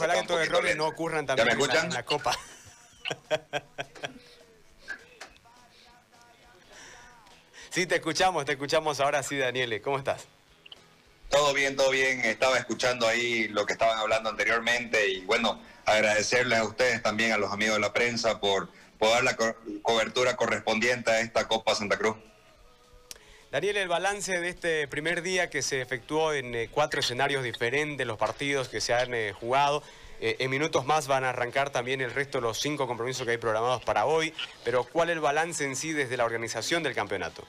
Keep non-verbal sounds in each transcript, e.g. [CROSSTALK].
ojalá que estos errores no ocurran también en la Copa. [LAUGHS] Sí, te escuchamos, te escuchamos ahora sí, Daniele. ¿Cómo estás? Todo bien, todo bien. Estaba escuchando ahí lo que estaban hablando anteriormente y bueno, agradecerles a ustedes también, a los amigos de la prensa, por, dar la cobertura correspondiente a esta Copa Santa Cruz. Daniel, el balance de este primer día que se efectuó en eh, cuatro escenarios diferentes, los partidos que se han eh, jugado. Eh, en minutos más van a arrancar también el resto de los cinco compromisos que hay programados para hoy, pero ¿cuál es el balance en sí desde la organización del campeonato?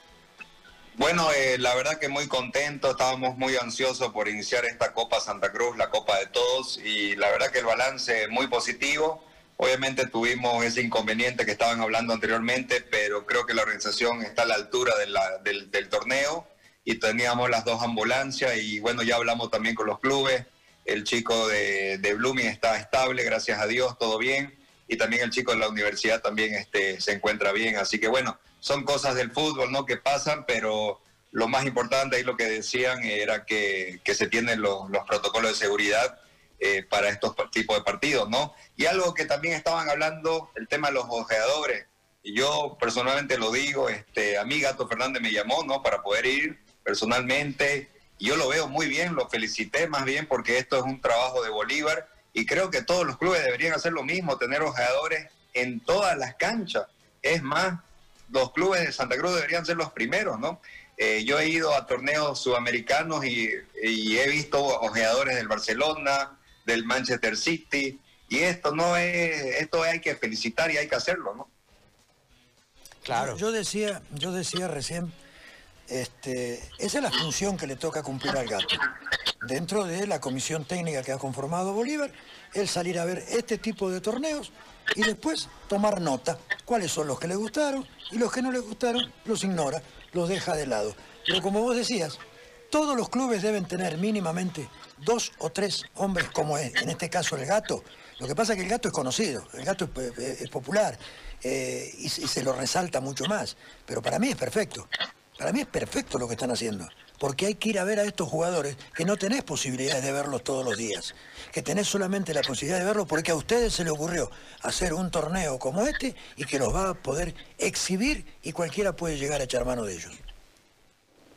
Bueno, la verdad que muy contento, estábamos muy ansiosos por iniciar esta Copa Santa Cruz, la Copa de Todos, y la verdad que el balance muy positivo. Obviamente tuvimos ese inconveniente que estaban hablando anteriormente, pero creo que la organización está a la altura del, torneo y teníamos las dos ambulancias y bueno, ya hablamos también con los clubes. El chico de, de Blooming está estable, gracias a Dios, todo bien. Y también el chico de la universidad también este, se encuentra bien. Así que bueno, son cosas del fútbol, ¿no? Que pasan, pero lo más importante ahí lo que decían era que, se tienen los, protocolos de seguridad eh, para estos tipos de partidos, ¿no? Y algo que también estaban hablando, el tema de los ojeadores. Y yo personalmente lo digo, este, a mí Gato Fernández me llamó, ¿no? Para poder ir personalmente. Y yo lo veo muy bien, lo felicité más bien porque esto es un trabajo de Bolívar y creo que todos los clubes deberían hacer lo mismo, tener ojeadores en todas las canchas. Es más, los clubes de Santa Cruz deberían ser los primeros, ¿no? Eh, yo he ido a torneos sudamericanos y, he visto ojeadores del Barcelona, del Manchester City, y esto no es, esto hay que felicitar y hay que hacerlo, ¿no? Claro. Yo, decía, yo decía recién, este, esa es la función que le toca cumplir al gato. Dentro de la comisión técnica que ha conformado Bolívar, el salir a ver este tipo de torneos y después tomar nota, cuáles son los que le gustaron y los que no le gustaron los ignora, los deja de lado. Pero como vos decías, todos los clubes deben tener mínimamente dos o tres hombres como es, en este caso el gato. Lo que pasa es que el gato es conocido, el gato es, popular eh, y se lo resalta mucho más. Pero para mí es perfecto. Para mí es perfecto lo que están haciendo porque hay que ir a ver a estos jugadores que no tenés posibilidades de verlos todos los días, que tenés solamente la posibilidad de verlos porque a ustedes se les ocurrió hacer un torneo como este y que los va a poder exhibir y cualquiera puede llegar a echar mano de ellos.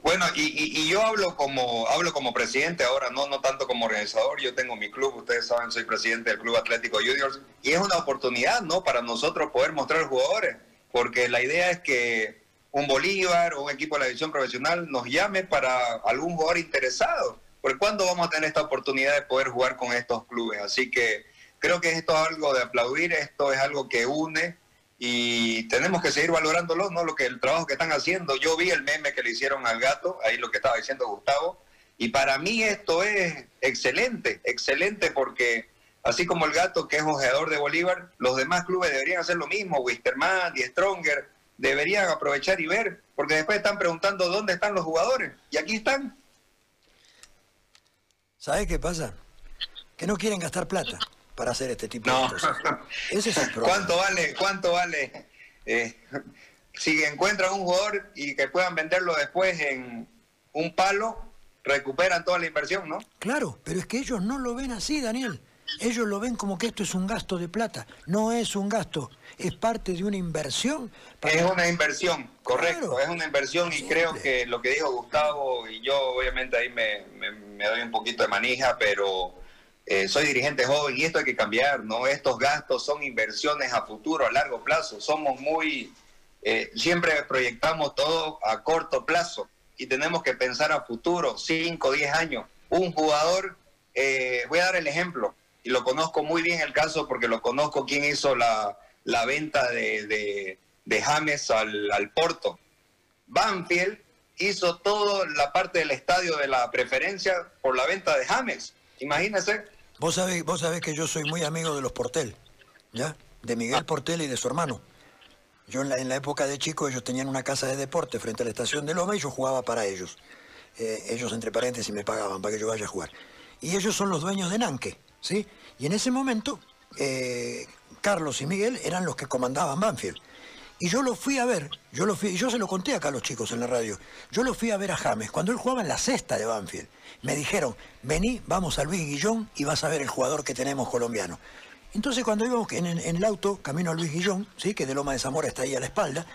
Bueno, y, yo hablo como hablo como presidente ahora, no no tanto como organizador. Yo tengo mi club, ustedes saben, soy presidente del Club Atlético Juniors y es una oportunidad, ¿no? Para nosotros poder mostrar jugadores, porque la idea es que un Bolívar o un equipo de la división profesional nos llame para algún jugador interesado. ¿Por cuándo vamos a tener esta oportunidad de poder jugar con estos clubes? Así que creo que esto es algo de aplaudir, esto es algo que une y tenemos que seguir valorándolo, ¿no? Lo que el trabajo que están haciendo. Yo vi el meme que le hicieron al gato, ahí lo que estaba diciendo Gustavo, y para mí esto es excelente, excelente porque así como el gato que es ojeador de Bolívar, los demás clubes deberían hacer lo mismo, Wisterman y Stronger, deberían aprovechar y ver, porque después están preguntando dónde están los jugadores, y aquí están. ¿Sabes qué pasa? Que no quieren gastar plata para hacer este tipo de cosas. [LAUGHS] Ese es el problema. ¿Cuánto vale? ¿Cuánto vale? Eh, si encuentran un jugador y que puedan venderlo después en un palo, recuperan toda la inversión, ¿no? Claro, pero es que ellos no lo ven así, Daniel. Ellos lo ven como que esto es un gasto de plata. No es un gasto, es parte de una inversión. Es una inversión, correcto, es una inversión y creo que lo que dijo Gustavo, y yo obviamente ahí me, doy un poquito de manija, pero eh, soy dirigente joven y esto hay que cambiar, ¿no? Estos gastos son inversiones a futuro, a largo plazo. Somos muy, eh, siempre proyectamos todo a corto plazo y tenemos que pensar a futuro, 5, 10 años. Un jugador, eh, voy a dar el ejemplo, y lo conozco muy bien el caso porque lo conozco quien hizo la, venta de, James al, Porto. Banfield hizo toda la parte del estadio de la preferencia por la venta de James. Imagínese. Vos sabés, vos sabés que yo soy muy amigo de los Portel, ¿ya? De Miguel ah. Portel y de su hermano. Yo en la, en la, época de chico ellos tenían una casa de deporte frente a la estación de Loma y yo jugaba para ellos. Eh, ellos entre paréntesis me pagaban para que yo vaya a jugar. Y ellos son los dueños de Nanque. ¿sí? Y en ese momento, eh, Carlos y Miguel eran los que comandaban Banfield. Y yo lo fui a ver, yo lo fui, yo se lo conté acá a los chicos en la radio. Yo lo fui a ver a James cuando él jugaba en la cesta de Banfield. Me dijeron, vení, vamos a Luis Guillón y vas a ver el jugador que tenemos colombiano. Entonces cuando íbamos en, en, el auto, camino a Luis Guillón, ¿sí? que de Loma de Zamora está ahí a la espalda,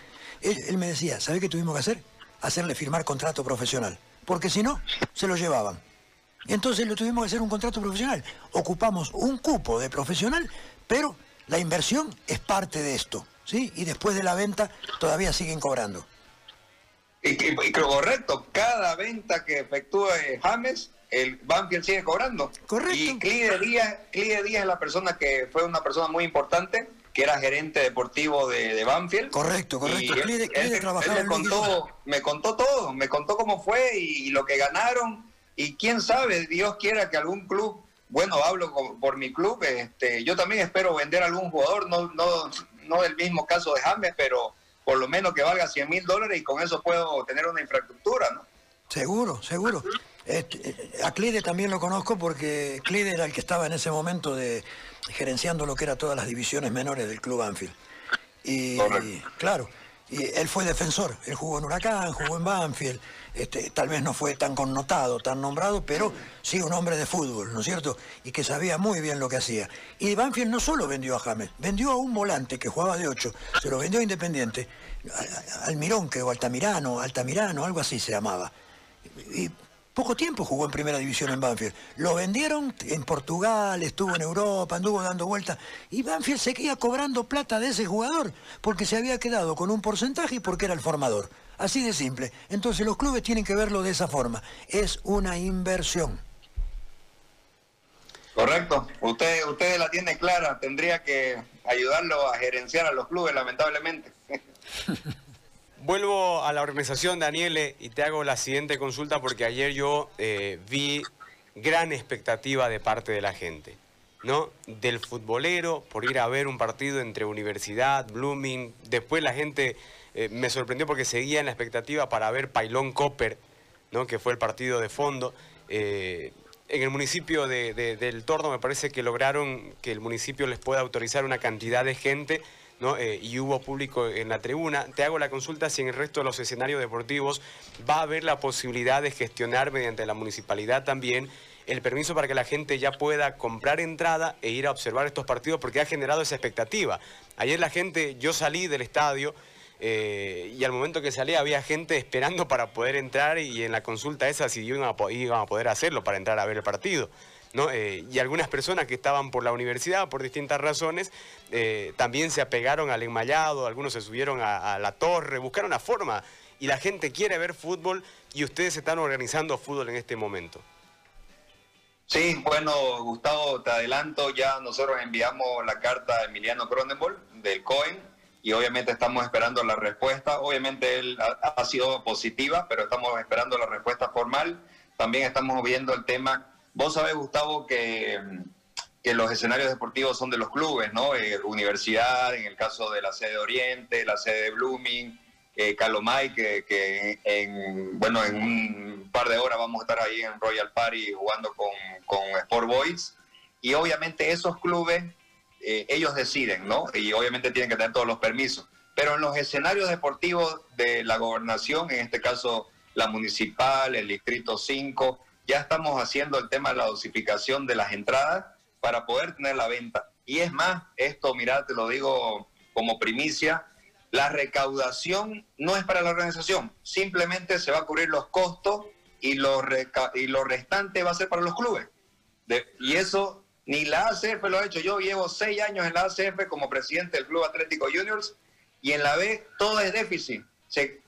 él, me decía, ¿sabe qué tuvimos que hacer? Hacerle firmar contrato profesional. Porque si no, se lo llevaban. Entonces lo tuvimos que hacer un contrato profesional. Ocupamos un cupo de profesional, pero la inversión es parte de esto. ¿Sí? Y después de la venta todavía siguen cobrando. Y, correcto, cada venta que efectúe James el Banfield sigue cobrando. Correcto. Y Clide Díaz, Clide Díaz es la persona que fue una persona muy importante, que era gerente deportivo de, de Banfield. Correcto, correcto. Clide, me, contó, me contó todo, me contó cómo fue y, lo que ganaron. Y quién sabe, Dios quiera que algún club, bueno, hablo por mi club, este, yo también espero vender algún jugador, no, no, no del mismo caso de James, pero por lo menos que valga 100 mil dólares y con eso puedo tener una infraestructura, ¿no? Seguro, seguro. Eh, a Clide también lo conozco porque Clide era el que estaba en ese momento de gerenciando lo que era todas las divisiones menores del club Banfield. Y, claro, él fue defensor, él jugó en Huracán, jugó en Banfield, este, tal vez no fue tan connotado, tan nombrado, pero sí un hombre de fútbol, ¿no es cierto? Y que sabía muy bien lo que hacía. Y Banfield no solo vendió a James, vendió a un volante que jugaba de 8, se lo vendió a Independiente, Almirón, que o Altamirano, Altamirano, algo así se llamaba. Y poco tiempo jugó en primera división en Banfield. Lo vendieron en Portugal, estuvo en Europa, anduvo dando vueltas. Y Banfield seguía cobrando plata de ese jugador porque se había quedado con un porcentaje y porque era el formador. Así de simple. Entonces los clubes tienen que verlo de esa forma. Es una inversión. Correcto. Usted, usted la tiene clara. Tendría que ayudarlo a gerenciar a los clubes, lamentablemente. [LAUGHS] Vuelvo a la organización, Daniele, y te hago la siguiente consulta porque ayer yo eh, vi gran expectativa de parte de la gente, ¿no? Del futbolero por ir a ver un partido entre Universidad, Blooming. Después la gente eh, me sorprendió porque seguía en la expectativa para ver Pailón Copper, ¿no? Que fue el partido de fondo. Eh, en el municipio de, del Torno me parece que lograron que el municipio les pueda autorizar una cantidad de gente eh, y hubo público en la tribuna. Te hago la consulta si en el resto de los escenarios deportivos va a haber la posibilidad de gestionar mediante la municipalidad también el permiso para que la gente ya pueda comprar entrada e ir a observar estos partidos porque ha generado esa expectativa. Ayer la gente, yo salí del estadio eh, y al momento que salí había gente esperando para poder entrar y en la consulta esa si iban iban a poder hacerlo para entrar a ver el partido. Eh, y algunas personas que estaban por la universidad por distintas razones eh, también se apegaron al enmayado, algunos se subieron a, la torre, buscaron una forma y la gente quiere ver fútbol y ustedes están organizando fútbol en este momento. Sí, bueno, Gustavo, te adelanto, ya nosotros enviamos la carta a Emiliano Cronenbol del COEN y obviamente estamos esperando la respuesta. Obviamente él ha sido positiva, pero estamos esperando la respuesta formal. También estamos viendo el tema Vos sabés, Gustavo, que, que los escenarios deportivos son de los clubes, ¿no? Eh, universidad, en el caso de la sede Oriente, la sede de Blooming, eh, Calomay, que, que, en, bueno, en un par de horas vamos a estar ahí en Royal Party jugando con, con Sport Boys. Y obviamente esos clubes, eh, ellos deciden, ¿no? Y obviamente tienen que tener todos los permisos. Pero en los escenarios deportivos de la gobernación, en este caso la municipal, el distrito 5, ya estamos haciendo el tema de la dosificación de las entradas para poder tener la venta. Y es más, esto, mira, te lo digo como primicia, la recaudación no es para la organización, simplemente se va a cubrir los costos y lo, y lo restante va a ser para los clubes. y eso ni la ACF lo ha hecho. Yo llevo seis años en la ACF como presidente del Club Atlético Juniors y en la B todo es déficit.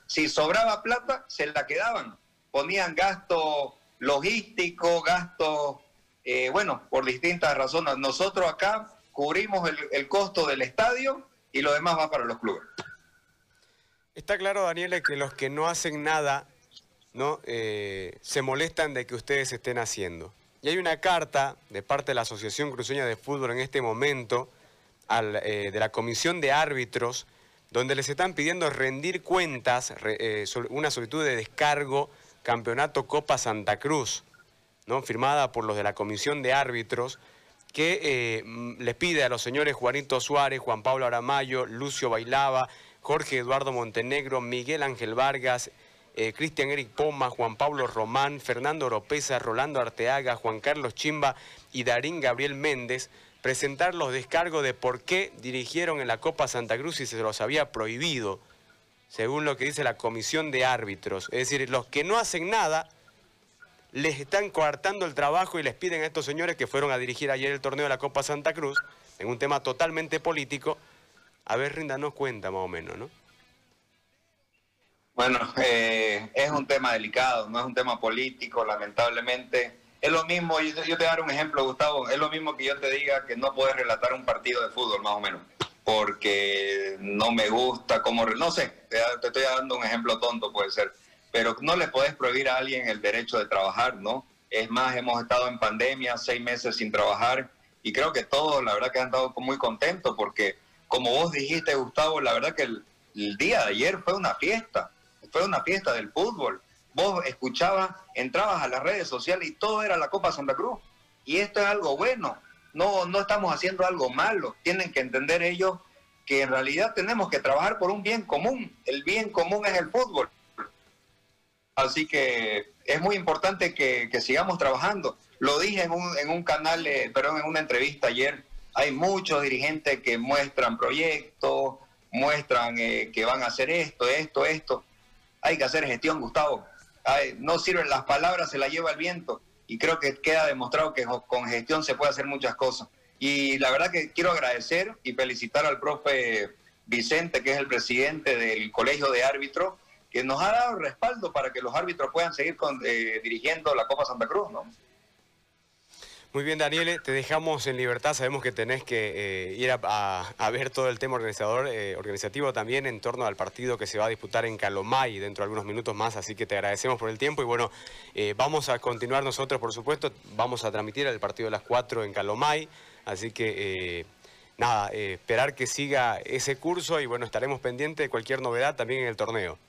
si sobraba plata, se la quedaban. Ponían gasto logístico, gastos, eh, bueno, por distintas razones. Nosotros acá cubrimos el, costo del estadio y lo demás va para los clubes. Está claro, Daniela, que los que no hacen nada ¿no? Eh, se molestan de que ustedes estén haciendo. Y hay una carta de parte de la Asociación Cruceña de Fútbol en este momento, eh, de la Comisión de Árbitros, donde les están pidiendo rendir cuentas, una solicitud de descargo Campeonato Copa Santa Cruz, ¿no? firmada por los de la Comisión de Árbitros, que eh, les pide a los señores Juanito Suárez, Juan Pablo Aramayo, Lucio Bailaba, Jorge Eduardo Montenegro, Miguel Ángel Vargas, eh, Cristian Eric Poma, Juan Pablo Román, Fernando Oropesa, Rolando Arteaga, Juan Carlos Chimba y Darín Gabriel Méndez, presentar los descargos de por qué dirigieron en la Copa Santa Cruz y se los había prohibido, según lo que dice la comisión de árbitros. Es decir, los que no hacen nada les están coartando el trabajo y les piden a estos señores que fueron a dirigir ayer el torneo de la Copa Santa Cruz, en un tema totalmente político, a ver, ríndanos cuenta más o menos, ¿no? Bueno, eh, es un tema delicado, no es un tema político, lamentablemente. Es lo mismo, yo, te voy a dar un ejemplo, Gustavo, es lo mismo que yo te diga que no puedes relatar un partido de fútbol, más o menos, porque no me gusta cómo, no sé, te, te estoy dando un ejemplo tonto, puede ser, pero no le puedes prohibir a alguien el derecho de trabajar, ¿no? Es más, hemos estado en pandemia, seis meses sin trabajar, y creo que todos, la verdad que han estado muy contentos, porque como vos dijiste, Gustavo, la verdad que el, día de ayer fue una fiesta, fue una fiesta del fútbol. Vos escuchabas, entrabas a las redes sociales y todo era la Copa Santa Cruz. Y esto es algo bueno, no, no estamos haciendo algo malo. Tienen que entender ellos que en realidad tenemos que trabajar por un bien común. El bien común es el fútbol. Así que es muy importante que, sigamos trabajando. Lo dije en un, en un canal, eh, perdón, en una entrevista ayer hay muchos dirigentes que muestran proyectos, muestran eh, que van a hacer esto, esto, esto. Hay que hacer gestión, Gustavo. no sirven las palabras, se las lleva el viento. Y creo que queda demostrado que con gestión se puede hacer muchas cosas. Y la verdad que quiero agradecer y felicitar al profe Vicente, que es el presidente del Colegio de Árbitros, que nos ha dado respaldo para que los árbitros puedan seguir eh, dirigiendo la Copa Santa Cruz, ¿no? Muy bien, Daniele, te dejamos en libertad. Sabemos que tenés que eh, ir a, ver todo el tema organizador, eh, organizativo también en torno al partido que se va a disputar en Calomay dentro de algunos minutos más, así que te agradecemos por el tiempo y bueno, eh, vamos a continuar nosotros, por supuesto, vamos a transmitir el partido de las 4 en Calomay, así que nada, esperar que siga ese curso y bueno, estaremos pendientes de cualquier novedad también en el torneo.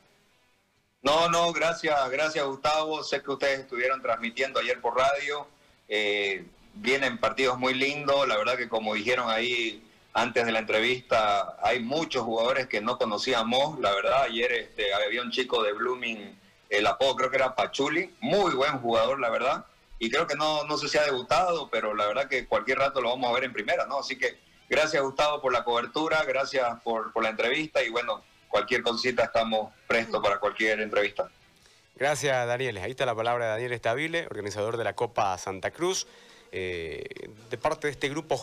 No, no, gracias, gracias Gustavo, sé que ustedes estuvieron transmitiendo ayer por radio. Eh, vienen partidos muy lindos, la verdad que como dijeron ahí antes de la entrevista, hay muchos jugadores que no conocíamos, la verdad, ayer este, había un chico de Blooming, el apodo creo que era Pachuli, muy buen jugador, la verdad, y creo que no, no sé si ha debutado, pero la verdad que cualquier rato lo vamos a ver en primera, ¿no? Así que gracias Gustavo por la cobertura, gracias por, la entrevista y bueno, cualquier cosita estamos prestos para cualquier entrevista. Gracias, Daniel. Ahí está la palabra de Daniel Estabile, organizador de la Copa Santa Cruz, eh, de parte de este grupo